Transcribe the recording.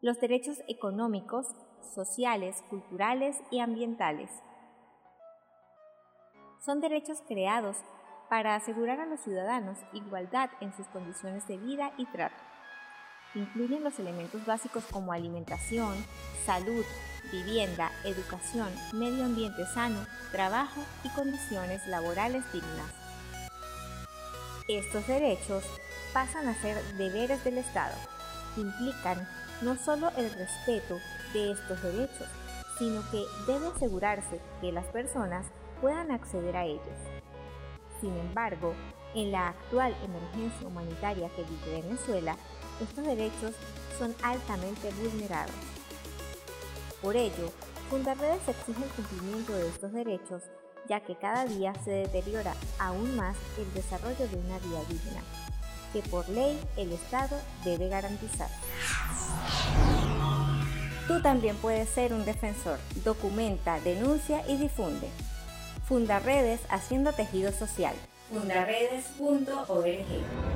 los derechos económicos, sociales, culturales y ambientales. Son derechos creados para asegurar a los ciudadanos igualdad en sus condiciones de vida y trato. Incluyen los elementos básicos como alimentación, salud, vivienda, educación, medio ambiente sano, trabajo y condiciones laborales dignas. Estos derechos pasan a ser deberes del Estado. Implican no solo el respeto de estos derechos, sino que debe asegurarse que las personas puedan acceder a ellos. Sin embargo, en la actual emergencia humanitaria que vive Venezuela, estos derechos son altamente vulnerados. Por ello, Fundarredes exige el cumplimiento de estos derechos, ya que cada día se deteriora aún más el desarrollo de una vida digna, que por ley el Estado debe garantizar. Tú también puedes ser un defensor. Documenta, denuncia y difunde. Fundaredes haciendo tejido social. fundaredes.org